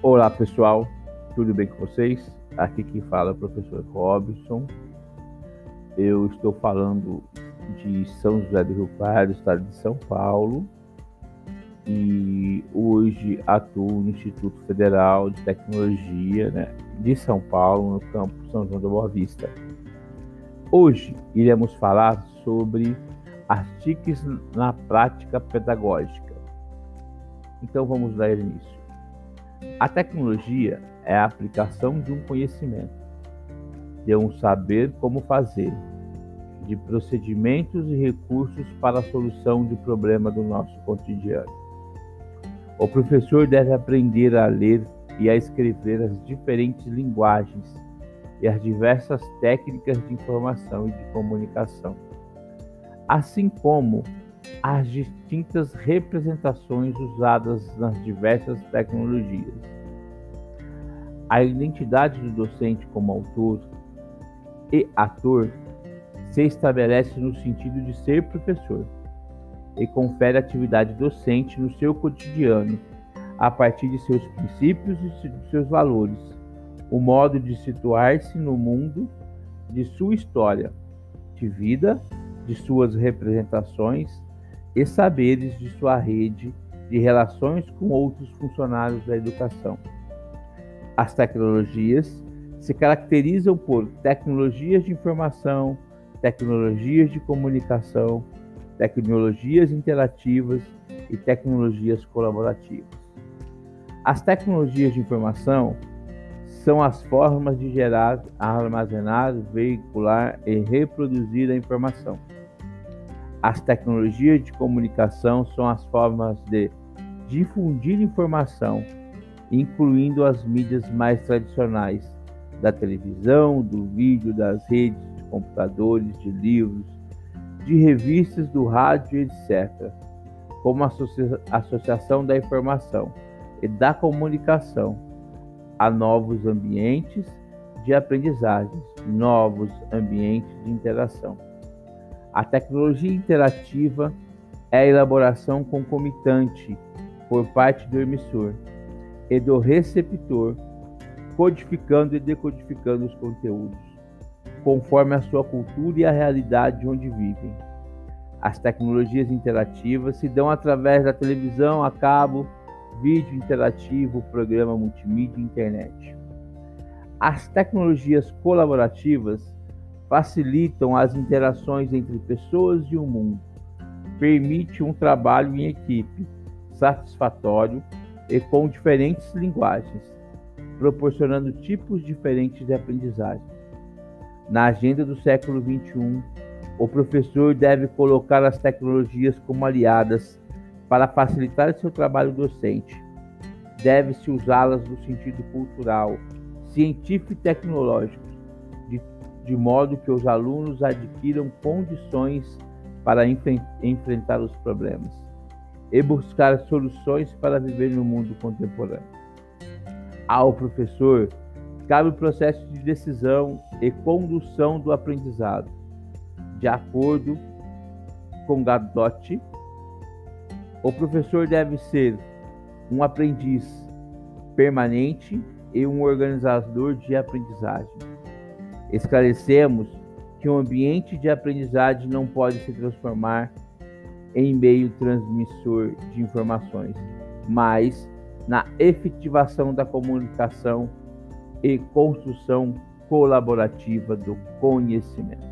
Olá pessoal, tudo bem com vocês? Aqui quem fala é o professor Robson. Eu estou falando de São José do Rio Pardo, estado de São Paulo, e hoje atuo no Instituto Federal de Tecnologia né, de São Paulo, no campo São João da Boa Vista. Hoje iremos falar sobre as TICs na prática pedagógica. Então vamos dar início. A tecnologia é a aplicação de um conhecimento, de um saber como fazer, de procedimentos e recursos para a solução de problema do nosso cotidiano. O professor deve aprender a ler e a escrever as diferentes linguagens e as diversas técnicas de informação e de comunicação, assim como as distintas representações usadas nas diversas tecnologias. A identidade do docente como autor e ator se estabelece no sentido de ser professor e confere atividade docente no seu cotidiano, a partir de seus princípios e de seus valores, o modo de situar-se no mundo, de sua história de vida, de suas representações e saberes de sua rede de relações com outros funcionários da educação. As tecnologias se caracterizam por tecnologias de informação, tecnologias de comunicação, tecnologias interativas e tecnologias colaborativas. As tecnologias de informação são as formas de gerar, armazenar, veicular e reproduzir a informação. As tecnologias de comunicação são as formas de difundir informação, incluindo as mídias mais tradicionais, da televisão, do vídeo, das redes, de computadores, de livros, de revistas, do rádio, etc., como associação da informação e da comunicação a novos ambientes de aprendizagem, novos ambientes de interação. A tecnologia interativa é a elaboração concomitante por parte do emissor e do receptor, codificando e decodificando os conteúdos conforme a sua cultura e a realidade onde vivem. As tecnologias interativas se dão através da televisão a cabo, vídeo interativo, programa multimídia e internet. As tecnologias colaborativas facilitam as interações entre pessoas e o mundo, permite um trabalho em equipe satisfatório e com diferentes linguagens, proporcionando tipos diferentes de aprendizagem. Na agenda do século XXI, o professor deve colocar as tecnologias como aliadas para facilitar seu trabalho docente. Deve-se usá-las no sentido cultural, científico e tecnológico, de, modo que os alunos adquiram condições para enfrentar os problemas e buscar soluções para viver no mundo contemporâneo. Ao professor cabe o processo de decisão e condução do aprendizado, de acordo com Gadot. O professor deve ser um aprendiz permanente e um organizador de aprendizagem. Esclarecemos que um ambiente de aprendizagem não pode se transformar em meio transmissor de informações, mas na efetivação da comunicação e construção colaborativa do conhecimento.